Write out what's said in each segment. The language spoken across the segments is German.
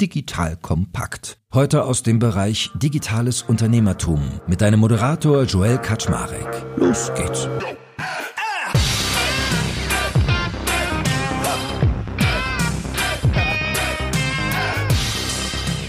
Digital Kompakt. Heute aus dem Bereich Digitales Unternehmertum mit deinem Moderator Joel Kaczmarek. Los geht's.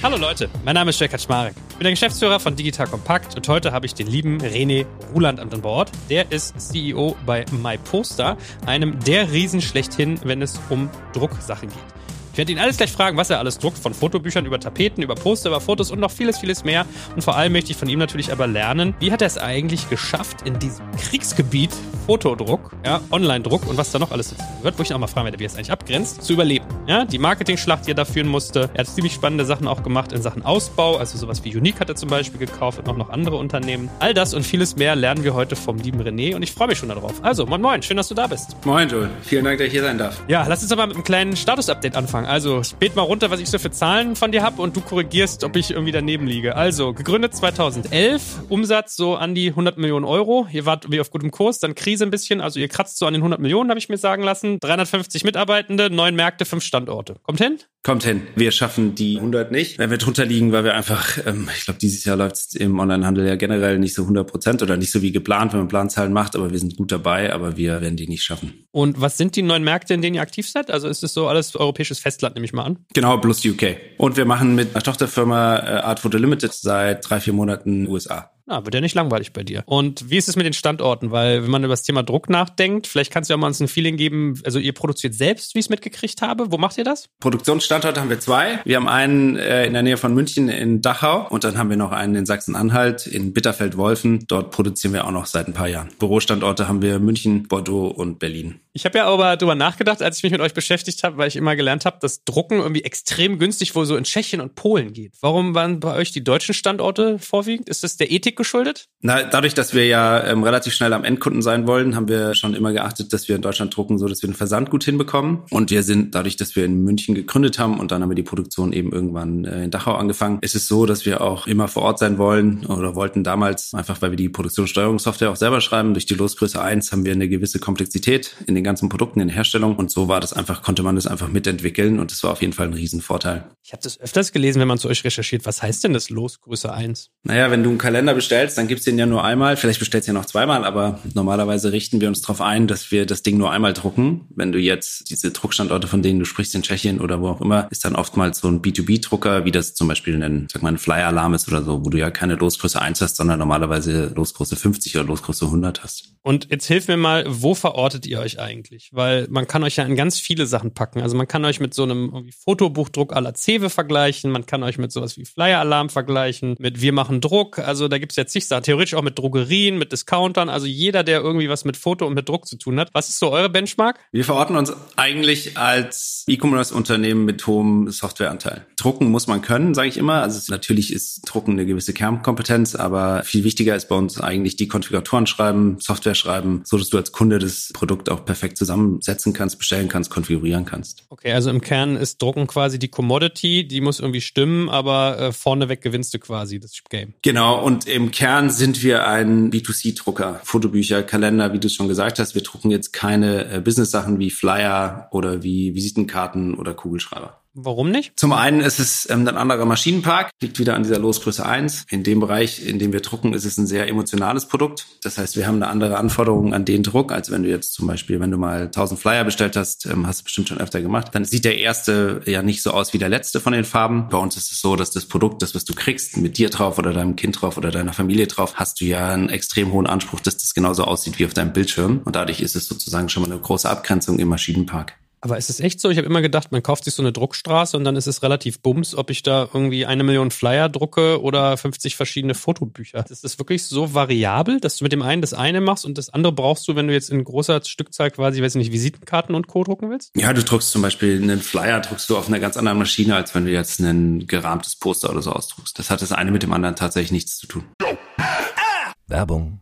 Hallo Leute, mein Name ist Joel Kaczmarek. Ich bin der Geschäftsführer von Digital Kompakt und heute habe ich den lieben René Ruland an Bord. Der ist CEO bei MyPoster, einem der Riesen schlechthin, wenn es um Drucksachen geht. Ich werde ihn alles gleich fragen, was er alles druckt, von Fotobüchern über Tapeten, über Poster, über Fotos und noch vieles, vieles mehr. Und vor allem möchte ich von ihm natürlich aber lernen, wie hat er es eigentlich geschafft, in diesem Kriegsgebiet Fotodruck, ja, Online-Druck und was da noch alles dazu gehört, wo ich ihn auch mal fragen werde, wie er es eigentlich abgrenzt, zu überleben. Ja, die Marketing-Schlacht, die er da führen musste. Er hat ziemlich spannende Sachen auch gemacht in Sachen Ausbau, also sowas wie Unique hat er zum Beispiel gekauft und auch noch andere Unternehmen. All das und vieles mehr lernen wir heute vom lieben René und ich freue mich schon darauf. Also, moin moin, schön, dass du da bist. Moin Joel, vielen Dank, dass ich hier sein darf. Ja, lass uns aber mit einem kleinen Status-Update anfangen. Also, bete mal runter, was ich so für Zahlen von dir habe und du korrigierst, ob ich irgendwie daneben liege. Also, gegründet 2011, Umsatz so an die 100 Millionen Euro. Ihr wart wie auf gutem Kurs, dann Krise ein bisschen, also ihr kratzt so an den 100 Millionen, habe ich mir sagen lassen. 350 Mitarbeitende, neun Märkte, fünf Standorte. Kommt hin? Kommt hin. Wir schaffen die 100 nicht. Wenn wir drunter liegen, weil wir einfach, ähm, ich glaube, dieses Jahr läuft es im Onlinehandel ja generell nicht so 100 Prozent oder nicht so wie geplant, wenn man Planzahlen macht, aber wir sind gut dabei, aber wir werden die nicht schaffen. Und was sind die neuen Märkte, in denen ihr aktiv seid? Also ist es so alles europäisches Festland, nehme ich mal an? Genau, plus UK. Und wir machen mit einer Tochterfirma äh, Art Photo Limited seit drei, vier Monaten USA. Na, wird ja nicht langweilig bei dir. Und wie ist es mit den Standorten? Weil, wenn man über das Thema Druck nachdenkt, vielleicht kannst du ja mal uns ein Feeling geben, also ihr produziert selbst, wie ich es mitgekriegt habe. Wo macht ihr das? Produktionsstandorte haben wir zwei. Wir haben einen äh, in der Nähe von München in Dachau und dann haben wir noch einen in Sachsen-Anhalt in Bitterfeld-Wolfen. Dort produzieren wir auch noch seit ein paar Jahren. Bürostandorte haben wir München, Bordeaux und Berlin. Ich habe ja aber darüber nachgedacht, als ich mich mit euch beschäftigt habe, weil ich immer gelernt habe, dass Drucken irgendwie extrem günstig wohl so in Tschechien und Polen geht. Warum waren bei euch die deutschen Standorte vorwiegend? Ist das der Ethik geschuldet? Na, dadurch, dass wir ja ähm, relativ schnell am Endkunden sein wollen, haben wir schon immer geachtet, dass wir in Deutschland drucken, so dass wir den Versand gut hinbekommen. Und wir sind dadurch, dass wir in München gegründet haben und dann haben wir die Produktion eben irgendwann äh, in Dachau angefangen, ist es so, dass wir auch immer vor Ort sein wollen oder wollten damals, einfach weil wir die Produktionssteuerungssoftware auch selber schreiben. Durch die Losgröße 1 haben wir eine gewisse Komplexität in den ganzen Produkten, in der Herstellung. Und so war das einfach, konnte man das einfach mitentwickeln und das war auf jeden Fall ein Riesenvorteil. Ich habe das öfters gelesen, wenn man zu euch recherchiert. Was heißt denn das Losgröße 1? Naja, wenn du einen Kalender bestellst, dann gibt's den ja nur einmal. Vielleicht bestellst du ja noch zweimal, aber normalerweise richten wir uns darauf ein, dass wir das Ding nur einmal drucken. Wenn du jetzt diese Druckstandorte, von denen du sprichst, in Tschechien oder wo auch immer, ist dann oftmals so ein B2B-Drucker, wie das zum Beispiel ein, sag mal, ein Flyer-Alarm ist oder so, wo du ja keine Losgröße 1 hast, sondern normalerweise Losgröße 50 oder Losgröße 100 hast. Und jetzt hilf mir mal, wo verortet ihr euch eigentlich? Weil man kann euch ja in ganz viele Sachen packen. Also man kann euch mit so einem Fotobuchdruck à la Cewe vergleichen, man kann euch mit sowas wie Flyer-Alarm vergleichen, mit Wir machen Druck. Also da gibt's jetzt zig Sachen. Theoretisch auch mit Drogerien, mit Discountern. Also jeder, der irgendwie was mit Foto und mit Druck zu tun hat. Was ist so eure Benchmark? Wir verorten uns eigentlich als E-Commerce-Unternehmen mit hohem Softwareanteil. Drucken muss man können, sage ich immer. Also natürlich ist Drucken eine gewisse Kernkompetenz, aber viel wichtiger ist bei uns eigentlich die Konfiguratoren schreiben, Software schreiben, so dass du als Kunde das Produkt auch perfekt zusammensetzen kannst, bestellen kannst, konfigurieren kannst. Okay, also im Kern ist Drucken quasi die Commodity, die muss irgendwie stimmen, aber äh, vorneweg gewinnst du quasi das Game. Genau, und im Kern sind wir ein B2C-Drucker. Fotobücher, Kalender, wie du es schon gesagt hast. Wir drucken jetzt keine äh, Business-Sachen wie Flyer oder wie Visitenkarten oder Kugelschreiber. Warum nicht? Zum einen ist es ähm, ein anderer Maschinenpark, liegt wieder an dieser Losgröße 1. In dem Bereich, in dem wir drucken, ist es ein sehr emotionales Produkt. Das heißt, wir haben eine andere Anforderung an den Druck, als wenn du jetzt zum Beispiel, wenn du mal 1000 Flyer bestellt hast, ähm, hast du bestimmt schon öfter gemacht, dann sieht der erste ja nicht so aus wie der letzte von den Farben. Bei uns ist es so, dass das Produkt, das was du kriegst, mit dir drauf oder deinem Kind drauf oder deiner Familie drauf, hast du ja einen extrem hohen Anspruch, dass das genauso aussieht wie auf deinem Bildschirm. Und dadurch ist es sozusagen schon mal eine große Abgrenzung im Maschinenpark. Aber ist es echt so? Ich habe immer gedacht, man kauft sich so eine Druckstraße und dann ist es relativ bums, ob ich da irgendwie eine Million Flyer drucke oder 50 verschiedene Fotobücher. Ist das wirklich so variabel, dass du mit dem einen das eine machst und das andere brauchst du, wenn du jetzt in großer Stückzahl quasi, weiß ich nicht, Visitenkarten und Co. drucken willst? Ja, du druckst zum Beispiel einen Flyer, druckst du auf einer ganz anderen Maschine, als wenn du jetzt ein gerahmtes Poster oder so ausdruckst. Das hat das eine mit dem anderen tatsächlich nichts zu tun. Werbung.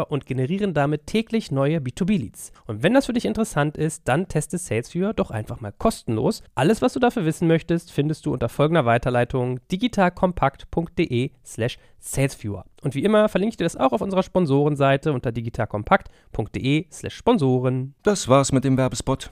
und generieren damit täglich neue B2B-Leads. Und wenn das für dich interessant ist, dann teste SalesViewer doch einfach mal kostenlos. Alles, was du dafür wissen möchtest, findest du unter folgender Weiterleitung digitalkompakt.de slash salesviewer. Und wie immer verlinke ich dir das auch auf unserer Sponsorenseite unter digitalkompakt.de slash Sponsoren. Das war's mit dem Werbespot.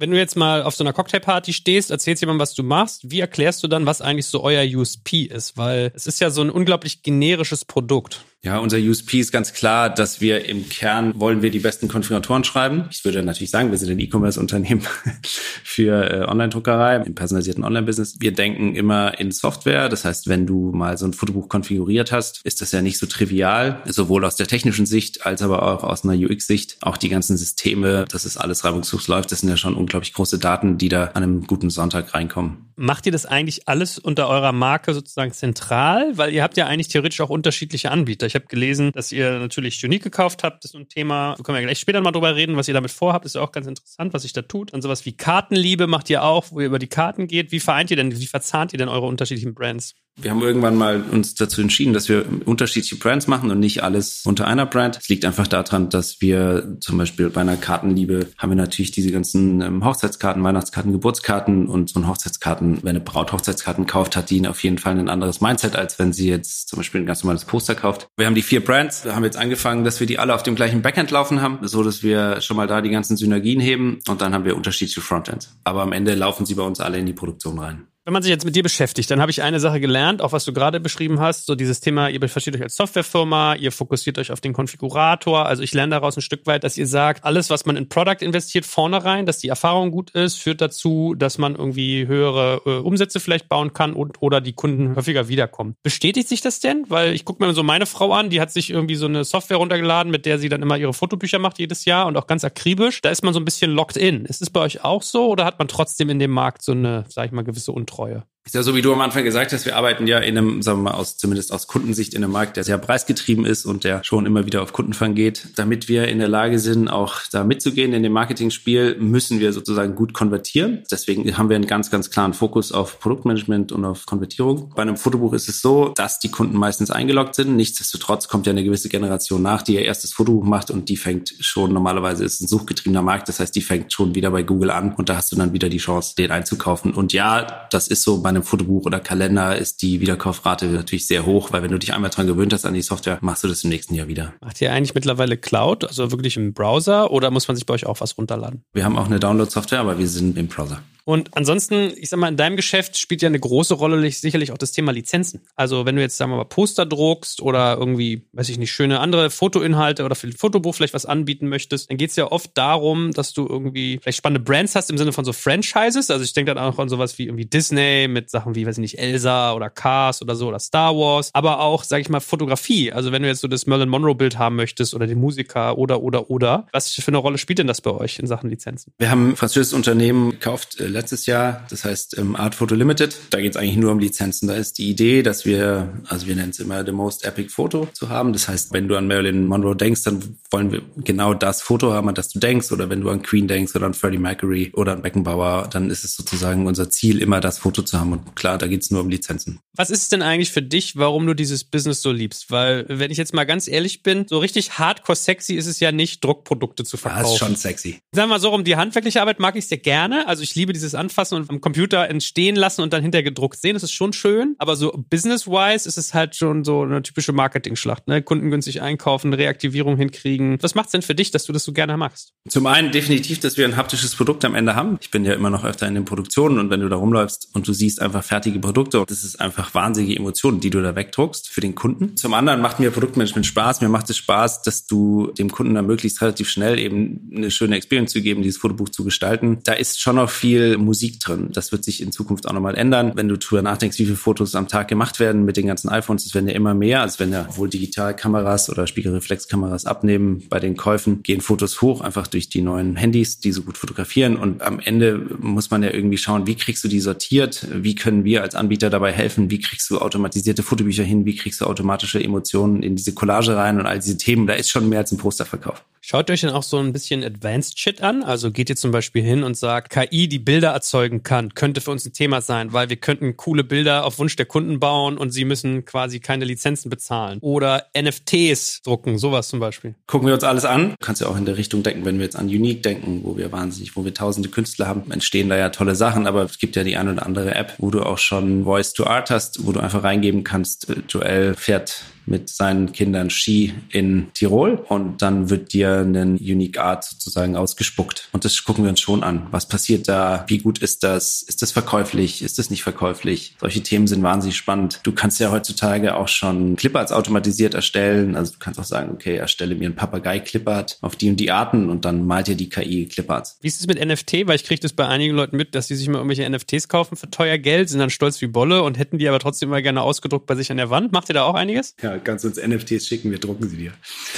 Wenn du jetzt mal auf so einer Cocktailparty stehst, erzählst jemandem, was du machst, wie erklärst du dann, was eigentlich so euer USP ist? Weil es ist ja so ein unglaublich generisches Produkt. Ja, unser USP ist ganz klar, dass wir im Kern wollen wir die besten Konfiguratoren schreiben. Ich würde natürlich sagen, wir sind ein E-Commerce-Unternehmen für äh, Online-Druckerei, im personalisierten Online-Business. Wir denken immer in Software. Das heißt, wenn du mal so ein Fotobuch konfiguriert hast, ist das ja nicht so trivial, sowohl aus der technischen Sicht als aber auch aus einer UX-Sicht. Auch die ganzen Systeme, dass es alles reibungslos läuft, das sind ja schon unglaublich große Daten, die da an einem guten Sonntag reinkommen. Macht ihr das eigentlich alles unter eurer Marke sozusagen zentral? Weil ihr habt ja eigentlich theoretisch auch unterschiedliche Anbieter. Ich habe gelesen, dass ihr natürlich Unique gekauft habt. Das ist ein Thema, da können wir gleich später mal drüber reden, was ihr damit vorhabt. Ist ja auch ganz interessant, was sich da tut. Und sowas wie Kartenliebe macht ihr auch, wo ihr über die Karten geht. Wie vereint ihr denn, wie verzahnt ihr denn eure unterschiedlichen Brands? Wir haben irgendwann mal uns dazu entschieden, dass wir unterschiedliche Brands machen und nicht alles unter einer Brand. Es liegt einfach daran, dass wir zum Beispiel bei einer Kartenliebe haben wir natürlich diese ganzen ähm, Hochzeitskarten, Weihnachtskarten, Geburtskarten und so ein Hochzeitskarten, wenn eine Braut Hochzeitskarten kauft, hat die auf jeden Fall ein anderes Mindset, als wenn sie jetzt zum Beispiel ein ganz normales Poster kauft. Wir haben die vier Brands, da haben jetzt angefangen, dass wir die alle auf dem gleichen Backend laufen haben, so dass wir schon mal da die ganzen Synergien heben und dann haben wir unterschiedliche Frontends. Aber am Ende laufen sie bei uns alle in die Produktion rein. Wenn man sich jetzt mit dir beschäftigt, dann habe ich eine Sache gelernt, auch was du gerade beschrieben hast, so dieses Thema, ihr versteht euch als Softwarefirma, ihr fokussiert euch auf den Konfigurator. Also ich lerne daraus ein Stück weit, dass ihr sagt, alles, was man in Product investiert, vornherein, dass die Erfahrung gut ist, führt dazu, dass man irgendwie höhere äh, Umsätze vielleicht bauen kann und oder die Kunden häufiger wiederkommen. Bestätigt sich das denn? Weil ich gucke mir so meine Frau an, die hat sich irgendwie so eine Software runtergeladen, mit der sie dann immer ihre Fotobücher macht jedes Jahr und auch ganz akribisch. Da ist man so ein bisschen locked in. Ist es bei euch auch so oder hat man trotzdem in dem Markt so eine, sag ich mal, gewisse Untreue? freue. Ist ja so, wie du am Anfang gesagt hast, wir arbeiten ja in einem, sagen wir mal, aus, zumindest aus Kundensicht in einem Markt, der sehr preisgetrieben ist und der schon immer wieder auf Kundenfang geht. Damit wir in der Lage sind, auch da mitzugehen in dem Marketingspiel, müssen wir sozusagen gut konvertieren. Deswegen haben wir einen ganz, ganz klaren Fokus auf Produktmanagement und auf Konvertierung. Bei einem Fotobuch ist es so, dass die Kunden meistens eingeloggt sind. Nichtsdestotrotz kommt ja eine gewisse Generation nach, die ihr erstes Fotobuch macht und die fängt schon, normalerweise ist ein suchgetriebener Markt, das heißt, die fängt schon wieder bei Google an und da hast du dann wieder die Chance, den einzukaufen. Und ja, das ist so bei einem Fotobuch oder Kalender ist die Wiederkaufrate natürlich sehr hoch, weil wenn du dich einmal dran gewöhnt hast an die Software, machst du das im nächsten Jahr wieder. Macht ihr eigentlich mittlerweile Cloud, also wirklich im Browser oder muss man sich bei euch auch was runterladen? Wir haben auch eine Download-Software, aber wir sind im Browser. Und ansonsten, ich sag mal, in deinem Geschäft spielt ja eine große Rolle sicherlich auch das Thema Lizenzen. Also wenn du jetzt, sagen wir mal, Poster druckst oder irgendwie, weiß ich nicht, schöne andere Fotoinhalte oder für ein Fotobuch vielleicht was anbieten möchtest, dann geht's ja oft darum, dass du irgendwie vielleicht spannende Brands hast im Sinne von so Franchises. Also ich denke dann auch an sowas wie irgendwie Disney mit Sachen wie, weiß ich nicht, Elsa oder Cars oder so oder Star Wars. Aber auch, sag ich mal, Fotografie. Also wenn du jetzt so das Merlin Monroe-Bild haben möchtest oder den Musiker oder, oder, oder. Was für eine Rolle spielt denn das bei euch in Sachen Lizenzen? Wir haben ein französisches Unternehmen gekauft, äh, letztes Jahr, das heißt ähm, Art Photo Limited. Da geht es eigentlich nur um Lizenzen. Da ist die Idee, dass wir, also wir nennen es immer the most epic Photo zu haben. Das heißt, wenn du an Marilyn Monroe denkst, dann wollen wir genau das Foto haben, an das du denkst. Oder wenn du an Queen denkst oder an Freddie Mercury oder an Beckenbauer, dann ist es sozusagen unser Ziel, immer das Foto zu haben. Und klar, da geht es nur um Lizenzen. Was ist es denn eigentlich für dich, warum du dieses Business so liebst? Weil, wenn ich jetzt mal ganz ehrlich bin, so richtig hardcore sexy ist es ja nicht, Druckprodukte zu verkaufen. Das ist schon sexy. Sagen wir mal so rum, die handwerkliche Arbeit mag ich sehr gerne. Also ich liebe dieses Anfassen und am Computer entstehen lassen und dann hinterher gedruckt sehen. Das ist schon schön. Aber so business-wise ist es halt schon so eine typische Marketing-Schlacht. Ne? Kunden günstig einkaufen, Reaktivierung hinkriegen. Was macht's denn für dich, dass du das so gerne magst? Zum einen definitiv, dass wir ein haptisches Produkt am Ende haben. Ich bin ja immer noch öfter in den Produktionen und wenn du da rumläufst und du siehst einfach fertige Produkte, das ist einfach wahnsinnige Emotionen, die du da wegdruckst für den Kunden. Zum anderen macht mir Produktmanagement Spaß. Mir macht es Spaß, dass du dem Kunden dann möglichst relativ schnell eben eine schöne Experience zu geben, dieses Fotobuch zu gestalten. Da ist schon noch viel Musik drin. Das wird sich in Zukunft auch nochmal ändern. Wenn du drüber nachdenkst, wie viele Fotos am Tag gemacht werden mit den ganzen iPhones, es werden ja immer mehr. Also wenn ja wohl Digitalkameras oder Spiegelreflexkameras abnehmen bei den Käufen, gehen Fotos hoch, einfach durch die neuen Handys, die so gut fotografieren. Und am Ende muss man ja irgendwie schauen, wie kriegst du die sortiert? Wie können wir als Anbieter dabei helfen? Wie kriegst du automatisierte Fotobücher hin? Wie kriegst du automatische Emotionen in diese Collage rein und all diese Themen? Da ist schon mehr als ein Posterverkauf. Schaut euch denn auch so ein bisschen Advanced Shit an? Also geht ihr zum Beispiel hin und sagt, KI, die Bilder erzeugen kann, könnte für uns ein Thema sein, weil wir könnten coole Bilder auf Wunsch der Kunden bauen und sie müssen quasi keine Lizenzen bezahlen. Oder NFTs drucken, sowas zum Beispiel. Gucken wir uns alles an. Du kannst ja auch in der Richtung denken, wenn wir jetzt an Unique denken, wo wir wahnsinnig, wo wir tausende Künstler haben, entstehen da ja tolle Sachen, aber es gibt ja die eine oder andere App, wo du auch schon Voice to Art hast, wo du einfach reingeben kannst, äh, Joel fährt mit seinen Kindern Ski in Tirol und dann wird dir einen Unique Art sozusagen ausgespuckt. Und das gucken wir uns schon an. Was passiert da? Wie gut ist das? Ist das verkäuflich? Ist das nicht verkäuflich? Solche Themen sind wahnsinnig spannend. Du kannst ja heutzutage auch schon Clipparts automatisiert erstellen. Also du kannst auch sagen, okay, erstelle mir ein Papagei-Clippart auf die und die Arten und dann malt dir die KI Clipparts. Wie ist es mit NFT? Weil ich kriege das bei einigen Leuten mit, dass die sich mal irgendwelche NFTs kaufen für teuer Geld, sind dann stolz wie Bolle und hätten die aber trotzdem mal gerne ausgedruckt bei sich an der Wand. Macht ihr da auch einiges? Ja, kannst uns NFTs schicken, wir drucken sie dir.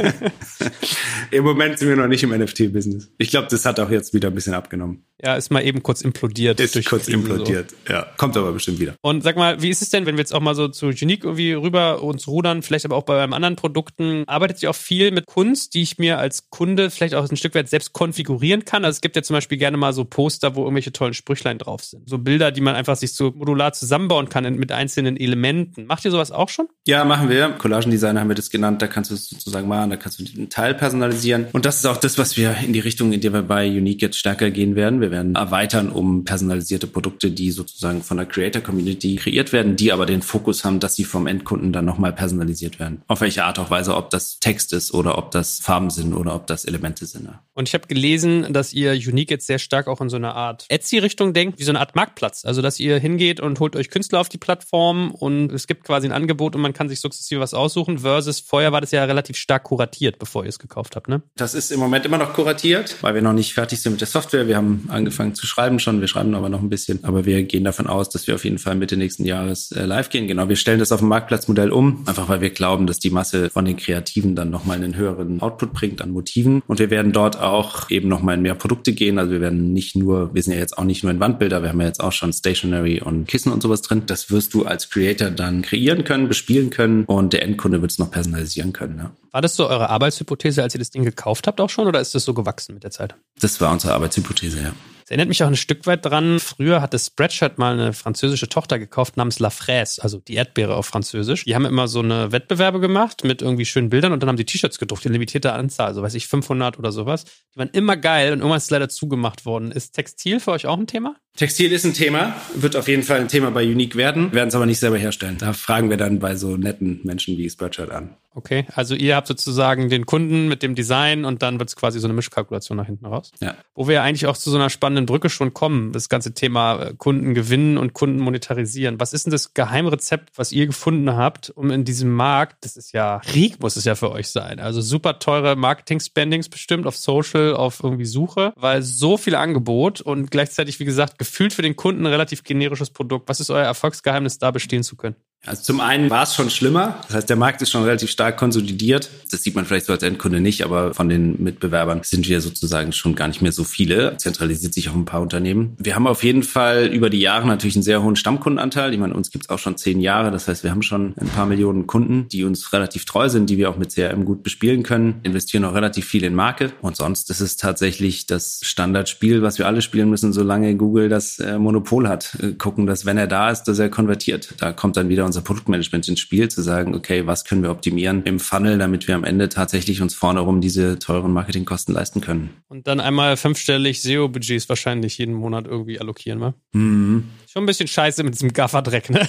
Im Moment sind wir noch nicht im NFT-Business. Ich glaube, das hat auch jetzt wieder ein bisschen abgenommen. Ja, ist mal eben kurz implodiert. Ist kurz implodiert, so. ja. Kommt aber bestimmt wieder. Und sag mal, wie ist es denn, wenn wir jetzt auch mal so zu Unique irgendwie rüber uns rudern, vielleicht aber auch bei einem anderen Produkten, arbeitet ihr auch viel mit Kunst, die ich mir als Kunde vielleicht auch ein Stück weit selbst konfigurieren kann? Also es gibt ja zum Beispiel gerne mal so Poster, wo irgendwelche tollen Sprüchlein drauf sind. So Bilder, die man einfach sich so modular zusammenbauen kann mit einzelnen Elementen. Macht ihr sowas auch schon? Ja, machen wir. Collagendesigner haben wir das genannt. Da kannst du es sozusagen machen, da kannst du einen Teil personalisieren. Und das ist auch das, was wir in die Richtung, in der wir bei Unique jetzt stärker gehen werden. Wir werden erweitern um personalisierte Produkte, die sozusagen von der Creator Community kreiert werden, die aber den Fokus haben, dass sie vom Endkunden dann nochmal personalisiert werden. Auf welche Art auch Weise, ob das Text ist oder ob das Farben sind oder ob das Elemente sind. Und ich habe gelesen, dass ihr Unique jetzt sehr stark auch in so eine Art Etsy-Richtung denkt, wie so eine Art Marktplatz. Also, dass ihr hingeht und holt euch Künstler auf die Plattform und es gibt quasi ein Angebot und man kann sich sukzessive was aussuchen, versus vorher war das ja relativ stark kuratiert, bevor ihr es gekauft habt, ne? Das ist im Moment immer noch kuratiert, weil wir noch nicht fertig sind mit der Software. Wir haben angefangen zu schreiben schon, wir schreiben aber noch ein bisschen, aber wir gehen davon aus, dass wir auf jeden Fall Mitte nächsten Jahres äh, live gehen. Genau, wir stellen das auf ein Marktplatzmodell um, einfach weil wir glauben, dass die Masse von den Kreativen dann nochmal einen höheren Output bringt an Motiven. Und wir werden dort auch eben nochmal in mehr Produkte gehen. Also wir werden nicht nur, wir sind ja jetzt auch nicht nur in Wandbilder, wir haben ja jetzt auch schon Stationery und Kissen und sowas drin. Das wirst du als Creator dann kreieren können, bespielen können und der Endkunde wird es noch personalisieren können. Ja. War das so eure Arbeitshypothese, als ihr das Ding gekauft habt auch schon oder ist das so gewachsen mit der Zeit? Das war unsere Arbeitshypothese, ja. Das erinnert mich auch ein Stück weit dran. Früher hatte Spreadshirt mal eine französische Tochter gekauft namens La Fraise, also die Erdbeere auf Französisch. Die haben immer so eine Wettbewerbe gemacht mit irgendwie schönen Bildern und dann haben die T-Shirts gedruckt, in limitierter Anzahl, so weiß ich, 500 oder sowas. Die waren immer geil und irgendwann ist es leider zugemacht worden. Ist Textil für euch auch ein Thema? Textil ist ein Thema, wird auf jeden Fall ein Thema bei Unique werden, werden es aber nicht selber herstellen. Da fragen wir dann bei so netten Menschen wie Spreadshirt an. Okay, also ihr habt sozusagen den Kunden mit dem Design und dann wird es quasi so eine Mischkalkulation nach hinten raus. Ja. Wo wir ja eigentlich auch zu so einer spannenden Brücke schon kommen, das ganze Thema äh, Kunden gewinnen und Kunden monetarisieren. Was ist denn das Geheimrezept, was ihr gefunden habt, um in diesem Markt, das ist ja, Krieg muss es ja für euch sein, also super teure Marketing-Spendings bestimmt auf Social, auf irgendwie Suche, weil so viel Angebot und gleichzeitig, wie gesagt, gefühlt für den Kunden ein relativ generisches Produkt. Was ist euer Erfolgsgeheimnis, da bestehen zu können? Also zum einen war es schon schlimmer. Das heißt, der Markt ist schon relativ stark konsolidiert. Das sieht man vielleicht so als Endkunde nicht, aber von den Mitbewerbern sind wir sozusagen schon gar nicht mehr so viele. Zentralisiert sich auf ein paar Unternehmen. Wir haben auf jeden Fall über die Jahre natürlich einen sehr hohen Stammkundenanteil. Ich meine, uns gibt's auch schon zehn Jahre. Das heißt, wir haben schon ein paar Millionen Kunden, die uns relativ treu sind, die wir auch mit CRM gut bespielen können, investieren auch relativ viel in Marke. Und sonst ist es tatsächlich das Standardspiel, was wir alle spielen müssen, solange Google das äh, Monopol hat. Äh, gucken, dass wenn er da ist, dass er konvertiert. Da kommt dann wieder unser Produktmanagement ins Spiel, zu sagen, okay, was können wir optimieren im Funnel, damit wir am Ende tatsächlich uns vorne rum diese teuren Marketingkosten leisten können. Und dann einmal fünfstellig SEO-Budgets wahrscheinlich jeden Monat irgendwie allokieren, wa? Mhm. Schon ein bisschen scheiße mit diesem Gafferdreck, ne?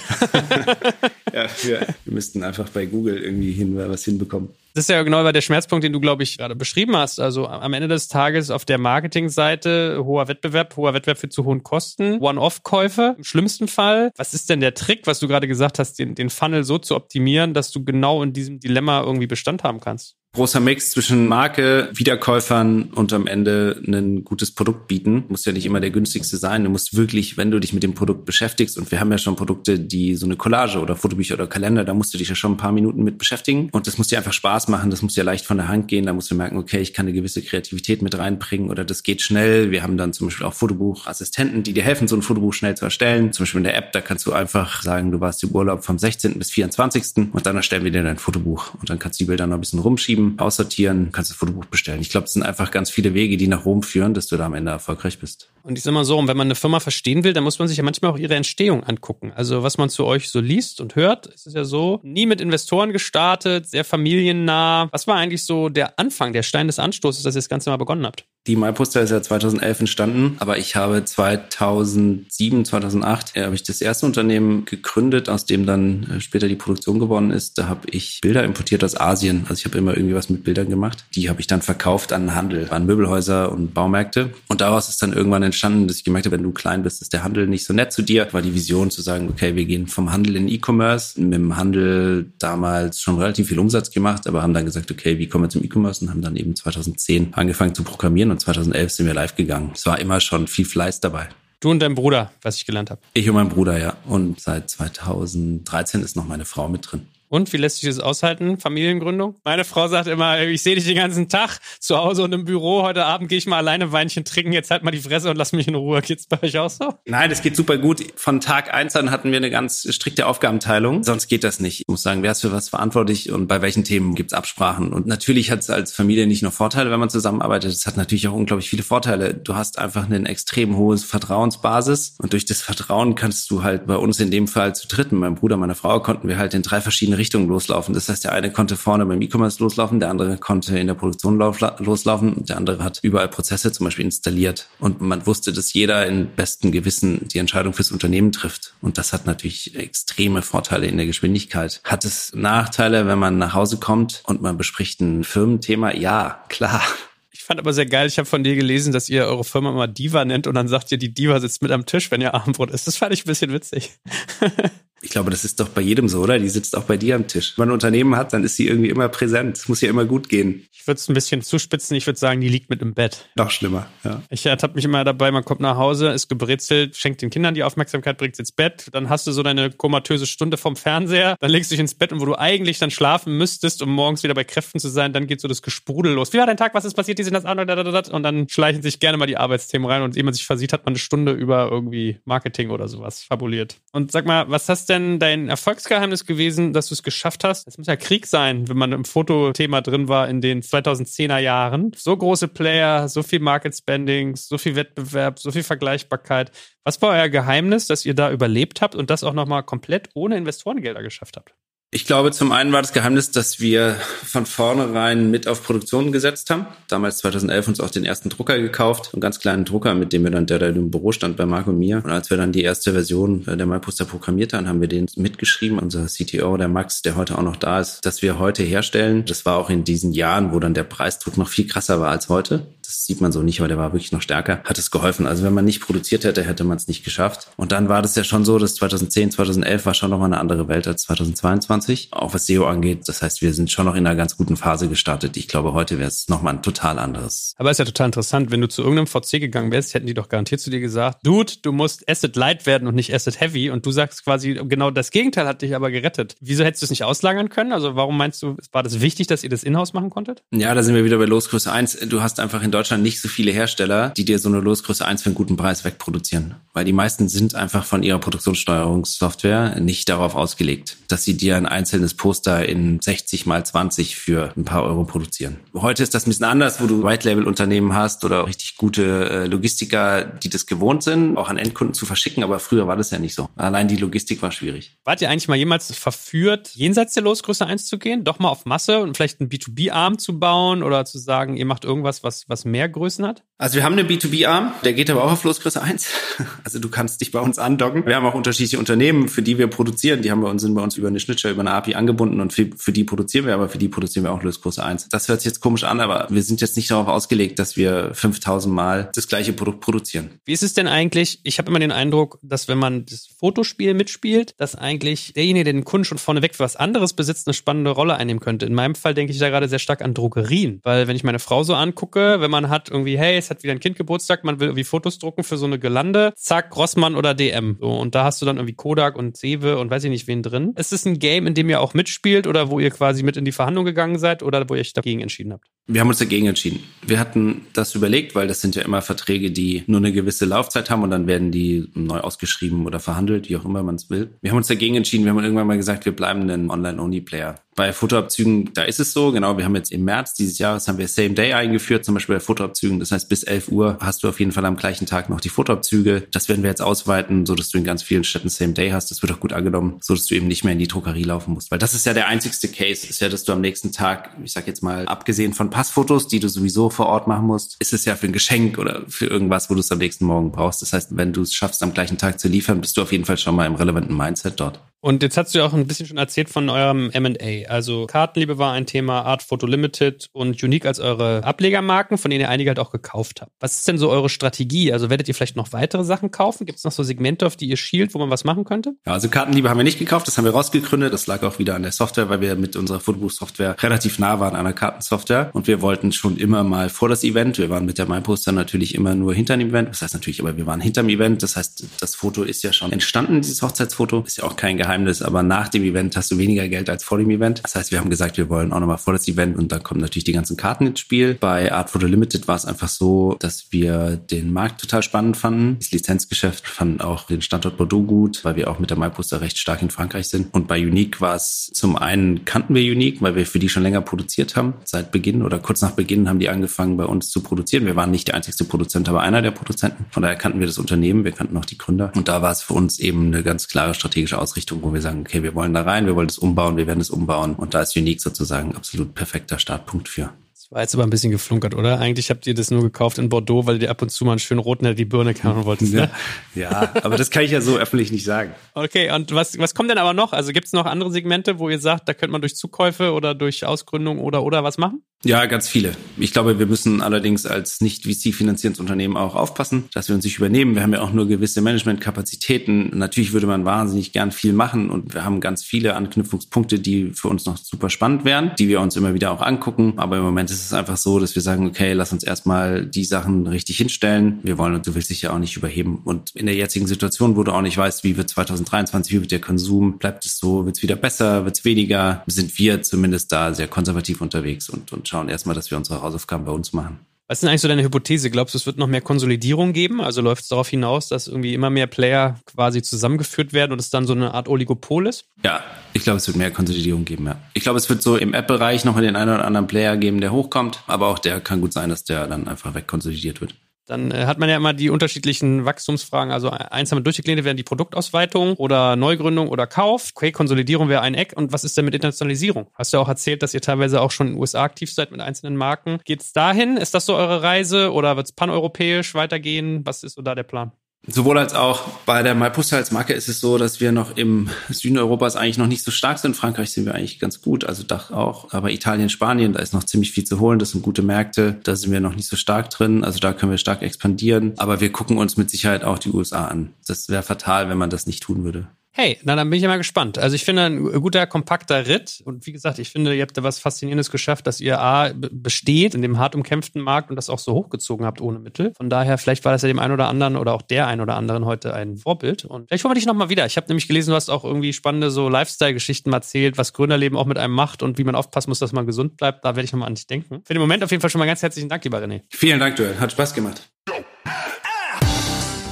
ja, wir, wir müssten einfach bei Google irgendwie hin, was hinbekommen. Das ist ja genau der Schmerzpunkt, den du, glaube ich, gerade beschrieben hast. Also am Ende des Tages auf der Marketingseite hoher Wettbewerb, hoher Wettbewerb für zu hohen Kosten, One-Off-Käufe im schlimmsten Fall. Was ist denn der Trick, was du gerade gesagt hast, den, den Funnel so zu optimieren, dass du genau in diesem Dilemma irgendwie Bestand haben kannst? Großer Mix zwischen Marke, Wiederkäufern und am Ende ein gutes Produkt bieten. Muss ja nicht immer der günstigste sein. Du musst wirklich, wenn du dich mit dem Produkt beschäftigst, und wir haben ja schon Produkte, die so eine Collage oder Fotobücher oder Kalender, da musst du dich ja schon ein paar Minuten mit beschäftigen. Und das muss dir einfach Spaß machen, das muss dir leicht von der Hand gehen. Da musst du merken, okay, ich kann eine gewisse Kreativität mit reinbringen oder das geht schnell. Wir haben dann zum Beispiel auch Fotobuchassistenten, die dir helfen, so ein Fotobuch schnell zu erstellen. Zum Beispiel in der App, da kannst du einfach sagen, du warst im Urlaub vom 16. bis 24. und dann erstellen wir dir dein Fotobuch. Und dann kannst du die Bilder noch ein bisschen rumschieben schieben, aussortieren, kannst das Fotobuch bestellen. Ich glaube, es sind einfach ganz viele Wege, die nach Rom führen, dass du da am Ende erfolgreich bist. Und ich sage mal so, wenn man eine Firma verstehen will, dann muss man sich ja manchmal auch ihre Entstehung angucken. Also was man zu euch so liest und hört, ist es ja so, nie mit Investoren gestartet, sehr familiennah. Was war eigentlich so der Anfang, der Stein des Anstoßes, dass ihr das Ganze mal begonnen habt? Die MyPoster ist ja 2011 entstanden, aber ich habe 2007, 2008 äh, habe ich das erste Unternehmen gegründet, aus dem dann äh, später die Produktion geworden ist. Da habe ich Bilder importiert aus Asien. Also ich habe immer irgendwie was mit Bildern gemacht. Die habe ich dann verkauft an Handel, an Möbelhäuser und Baumärkte. Und daraus ist dann irgendwann entstanden, dass ich gemerkt habe, wenn du klein bist, ist der Handel nicht so nett zu dir. War die Vision zu sagen, okay, wir gehen vom Handel in E-Commerce. Mit dem Handel damals schon relativ viel Umsatz gemacht, aber haben dann gesagt, okay, wie kommen wir zum E-Commerce und haben dann eben 2010 angefangen zu programmieren und 2011 sind wir live gegangen. Es war immer schon viel Fleiß dabei. Du und dein Bruder, was ich gelernt habe. Ich und mein Bruder, ja. Und seit 2013 ist noch meine Frau mit drin. Und wie lässt sich das aushalten, Familiengründung? Meine Frau sagt immer, ich sehe dich den ganzen Tag zu Hause und im Büro. Heute Abend gehe ich mal alleine Weinchen trinken. Jetzt halt mal die Fresse und lass mich in Ruhe. Geht's bei euch auch so? Nein, das geht super gut. Von Tag eins an hatten wir eine ganz strikte Aufgabenteilung. Sonst geht das nicht. Ich muss sagen, wer ist für was verantwortlich und bei welchen Themen gibt's Absprachen. Und natürlich hat es als Familie nicht nur Vorteile, wenn man zusammenarbeitet. Es hat natürlich auch unglaublich viele Vorteile. Du hast einfach eine extrem hohe Vertrauensbasis und durch das Vertrauen kannst du halt bei uns in dem Fall zu dritten, mein Bruder, meine Frau, konnten wir halt in drei verschiedene Richtungen loslaufen. Das heißt, der eine konnte vorne beim E-Commerce loslaufen, der andere konnte in der Produktion loslaufen der andere hat überall Prozesse zum Beispiel installiert. Und man wusste, dass jeder in bestem Gewissen die Entscheidung fürs Unternehmen trifft. Und das hat natürlich extreme Vorteile in der Geschwindigkeit. Hat es Nachteile, wenn man nach Hause kommt und man bespricht ein Firmenthema? Ja, klar. Ich fand aber sehr geil, ich habe von dir gelesen, dass ihr eure Firma immer Diva nennt und dann sagt ihr, die Diva sitzt mit am Tisch, wenn ihr Abendbrot isst. Das fand ich ein bisschen witzig. Ich glaube, das ist doch bei jedem so, oder? Die sitzt auch bei dir am Tisch. Wenn man ein Unternehmen hat, dann ist sie irgendwie immer präsent. Es muss ja immer gut gehen. Ich würde es ein bisschen zuspitzen. Ich würde sagen, die liegt mit im Bett. Noch schlimmer, ja. Ich ertappe mich immer dabei, man kommt nach Hause, ist gebrezelt, schenkt den Kindern die Aufmerksamkeit, bringt ins Bett. Dann hast du so deine komatöse Stunde vom Fernseher. Dann legst du dich ins Bett und wo du eigentlich dann schlafen müsstest, um morgens wieder bei Kräften zu sein, dann geht so das Gesprudel los. Wie war dein Tag? Was ist passiert? Die sind das an und dann schleichen sich gerne mal die Arbeitsthemen rein und ehe man sich versieht, hat man eine Stunde über irgendwie Marketing oder sowas fabuliert. Und sag mal, was hast denn dein Erfolg Erfolgsgeheimnis gewesen, dass du es geschafft hast? Es muss ja Krieg sein, wenn man im Fotothema drin war in den 2010er Jahren. So große Player, so viel Market Spending, so viel Wettbewerb, so viel Vergleichbarkeit. Was war euer Geheimnis, dass ihr da überlebt habt und das auch nochmal komplett ohne Investorengelder geschafft habt? Ich glaube, zum einen war das Geheimnis, dass wir von vornherein mit auf Produktion gesetzt haben. Damals 2011 uns auch den ersten Drucker gekauft, einen ganz kleinen Drucker, mit dem wir dann, der da im Büro stand bei Marco und mir. Und als wir dann die erste Version der MyPoster programmiert haben, haben wir den mitgeschrieben. Unser CTO, der Max, der heute auch noch da ist, dass wir heute herstellen. Das war auch in diesen Jahren, wo dann der Preisdruck noch viel krasser war als heute das sieht man so nicht, weil der war wirklich noch stärker, hat es geholfen. Also wenn man nicht produziert hätte, hätte man es nicht geschafft. Und dann war das ja schon so, dass 2010, 2011 war schon nochmal eine andere Welt als 2022, auch was SEO angeht. Das heißt, wir sind schon noch in einer ganz guten Phase gestartet. Ich glaube, heute wäre es nochmal ein total anderes. Aber ist ja total interessant, wenn du zu irgendeinem VC gegangen wärst, hätten die doch garantiert zu dir gesagt, Dude, du musst Asset Light werden und nicht Asset Heavy. Und du sagst quasi, genau das Gegenteil hat dich aber gerettet. Wieso hättest du es nicht auslagern können? Also warum meinst du, war das wichtig, dass ihr das Inhouse machen konntet? Ja, da sind wir wieder bei Losgröße 1. Du hast einfach in Deutschland nicht so viele Hersteller, die dir so eine Losgröße 1 für einen guten Preis wegproduzieren. Weil die meisten sind einfach von ihrer Produktionssteuerungssoftware nicht darauf ausgelegt, dass sie dir ein einzelnes Poster in 60 mal 20 für ein paar Euro produzieren. Heute ist das ein bisschen anders, wo du White-Label-Unternehmen hast oder richtig gute äh, Logistiker, die das gewohnt sind, auch an Endkunden zu verschicken. Aber früher war das ja nicht so. Allein die Logistik war schwierig. Wart ihr eigentlich mal jemals verführt, jenseits der Losgröße 1 zu gehen? Doch mal auf Masse und vielleicht einen B2B-Arm zu bauen oder zu sagen, ihr macht irgendwas, was, was mehr Größen hat? Also wir haben einen B2B-Arm, der geht aber auch auf Losgröße 1. Also du kannst dich bei uns andocken. Wir haben auch unterschiedliche Unternehmen, für die wir produzieren. Die haben bei uns, sind bei uns über eine Schnittstelle, über eine API angebunden und für, für die produzieren wir, aber für die produzieren wir auch Losgröße 1. Das hört sich jetzt komisch an, aber wir sind jetzt nicht darauf ausgelegt, dass wir 5000 Mal das gleiche Produkt produzieren. Wie ist es denn eigentlich? Ich habe immer den Eindruck, dass wenn man das Fotospiel mitspielt, dass eigentlich derjenige, der den Kunden schon vorneweg für was anderes besitzt, eine spannende Rolle einnehmen könnte. In meinem Fall denke ich da gerade sehr stark an Drogerien, weil wenn ich meine Frau so angucke, wenn man hat irgendwie, hey, es hat wieder ein Kind Geburtstag, man will irgendwie Fotos drucken für so eine Gelande, zack, Grossmann oder DM. So, und da hast du dann irgendwie Kodak und Sewe und weiß ich nicht wen drin. Ist es ein Game, in dem ihr auch mitspielt oder wo ihr quasi mit in die Verhandlung gegangen seid oder wo ihr euch dagegen entschieden habt? Wir haben uns dagegen entschieden. Wir hatten das überlegt, weil das sind ja immer Verträge, die nur eine gewisse Laufzeit haben und dann werden die neu ausgeschrieben oder verhandelt, wie auch immer man es will. Wir haben uns dagegen entschieden. Wir haben irgendwann mal gesagt, wir bleiben ein Online-Only-Player. Bei Fotoabzügen, da ist es so, genau, wir haben jetzt im März dieses Jahres haben wir Same Day eingeführt, zum Beispiel bei Fotoabzügen. Das heißt, bis 11 Uhr hast du auf jeden Fall am gleichen Tag noch die Fotoabzüge. Das werden wir jetzt ausweiten, so dass du in ganz vielen Städten Same Day hast. Das wird auch gut angenommen, so dass du eben nicht mehr in die Druckerie laufen musst. Weil das ist ja der einzigste Case, ist ja, dass du am nächsten Tag, ich sag jetzt mal, abgesehen von Passfotos, die du sowieso vor Ort machen musst, ist es ja für ein Geschenk oder für irgendwas, wo du es am nächsten Morgen brauchst. Das heißt, wenn du es schaffst, am gleichen Tag zu liefern, bist du auf jeden Fall schon mal im relevanten Mindset dort. Und jetzt hast du ja auch ein bisschen schon erzählt von eurem M&A. Also Kartenliebe war ein Thema, Art Photo Limited und Unique als eure Ablegermarken, von denen ihr einige halt auch gekauft habt. Was ist denn so eure Strategie? Also werdet ihr vielleicht noch weitere Sachen kaufen? Gibt es noch so Segmente, auf die ihr schielt, wo man was machen könnte? Ja, also Kartenliebe haben wir nicht gekauft, das haben wir rausgegründet. Das lag auch wieder an der Software, weil wir mit unserer Fotobuch-Software relativ nah waren an der Kartensoftware. Und wir wollten schon immer mal vor das Event, wir waren mit der MyPoster natürlich immer nur hinter dem Event. Das heißt natürlich, aber wir waren hinterm Event. Das heißt, das Foto ist ja schon entstanden, dieses Hochzeitsfoto. Ist ja auch kein Geheimnis, aber nach dem Event hast du weniger Geld als vor dem Event. Das heißt, wir haben gesagt, wir wollen auch nochmal vor das Event und da kommen natürlich die ganzen Karten ins Spiel. Bei Art Photo Limited war es einfach so, dass wir den Markt total spannend fanden. Das Lizenzgeschäft fanden auch den Standort Bordeaux gut, weil wir auch mit der MyPoster recht stark in Frankreich sind. Und bei Unique war es zum einen kannten wir Unique, weil wir für die schon länger produziert haben. Seit Beginn oder kurz nach Beginn haben die angefangen bei uns zu produzieren. Wir waren nicht der einzigste Produzent, aber einer der Produzenten. Von daher kannten wir das Unternehmen, wir kannten auch die Gründer. Und da war es für uns eben eine ganz klare strategische Ausrichtung, wo wir sagen, okay, wir wollen da rein, wir wollen das umbauen, wir werden es umbauen. Und da ist Unique sozusagen absolut perfekter Startpunkt für. War jetzt aber ein bisschen geflunkert, oder? Eigentlich habt ihr das nur gekauft in Bordeaux, weil ihr ab und zu mal einen schönen roten die Birne kamen wolltest, ne? Ja, aber das kann ich ja so öffentlich nicht sagen. Okay, und was, was kommt denn aber noch? Also gibt es noch andere Segmente, wo ihr sagt, da könnte man durch Zukäufe oder durch Ausgründung oder oder was machen? Ja, ganz viele. Ich glaube, wir müssen allerdings als nicht VC-finanziertes Unternehmen auch aufpassen, dass wir uns nicht übernehmen. Wir haben ja auch nur gewisse Management-Kapazitäten. Natürlich würde man wahnsinnig gern viel machen und wir haben ganz viele Anknüpfungspunkte, die für uns noch super spannend wären, die wir uns immer wieder auch angucken. Aber im Moment ist es einfach so, dass wir sagen, okay, lass uns erstmal die Sachen richtig hinstellen. Wir wollen und du willst dich ja auch nicht überheben. Und in der jetzigen Situation, wo du auch nicht weißt, wie wird 2023, wie wird der Konsum, bleibt es so, wird es wieder besser, wird es weniger, sind wir zumindest da sehr konservativ unterwegs und, und schauen erstmal, dass wir unsere Hausaufgaben bei uns machen. Was ist denn eigentlich so deine Hypothese? Glaubst du, es wird noch mehr Konsolidierung geben? Also läuft es darauf hinaus, dass irgendwie immer mehr Player quasi zusammengeführt werden und es dann so eine Art Oligopol ist? Ja, ich glaube, es wird mehr Konsolidierung geben, ja. Ich glaube, es wird so im App-Bereich noch den einen oder anderen Player geben, der hochkommt, aber auch der kann gut sein, dass der dann einfach wegkonsolidiert wird. Dann äh, hat man ja immer die unterschiedlichen Wachstumsfragen. Also eins haben wir durchgeklingt, werden die Produktausweitung oder Neugründung oder Kauf. Okay, Konsolidierung wäre ein Eck. Und was ist denn mit Internationalisierung? Hast du ja auch erzählt, dass ihr teilweise auch schon in den USA aktiv seid mit einzelnen Marken. Geht's dahin? Ist das so eure Reise oder wird's paneuropäisch weitergehen? Was ist so da der Plan? Sowohl als auch bei der MyPoster als Marke ist es so, dass wir noch im Süden Europas eigentlich noch nicht so stark sind. In Frankreich sind wir eigentlich ganz gut, also Dach auch. Aber Italien, Spanien, da ist noch ziemlich viel zu holen. Das sind gute Märkte. Da sind wir noch nicht so stark drin. Also da können wir stark expandieren. Aber wir gucken uns mit Sicherheit auch die USA an. Das wäre fatal, wenn man das nicht tun würde. Hey, na dann bin ich ja mal gespannt. Also ich finde ein guter, kompakter Ritt. Und wie gesagt, ich finde, ihr habt da was Faszinierendes geschafft, dass ihr A besteht in dem hart umkämpften Markt und das auch so hochgezogen habt ohne Mittel. Von daher, vielleicht war das ja dem einen oder anderen oder auch der einen oder anderen heute ein Vorbild. Und vielleicht holen wir dich nochmal wieder. Ich habe nämlich gelesen, du hast auch irgendwie spannende so Lifestyle-Geschichten erzählt, was Gründerleben auch mit einem macht und wie man aufpassen muss, dass man gesund bleibt. Da werde ich nochmal an dich denken. Für den Moment auf jeden Fall schon mal ganz herzlichen Dank, lieber René. Vielen Dank, Joel. Hat Spaß gemacht.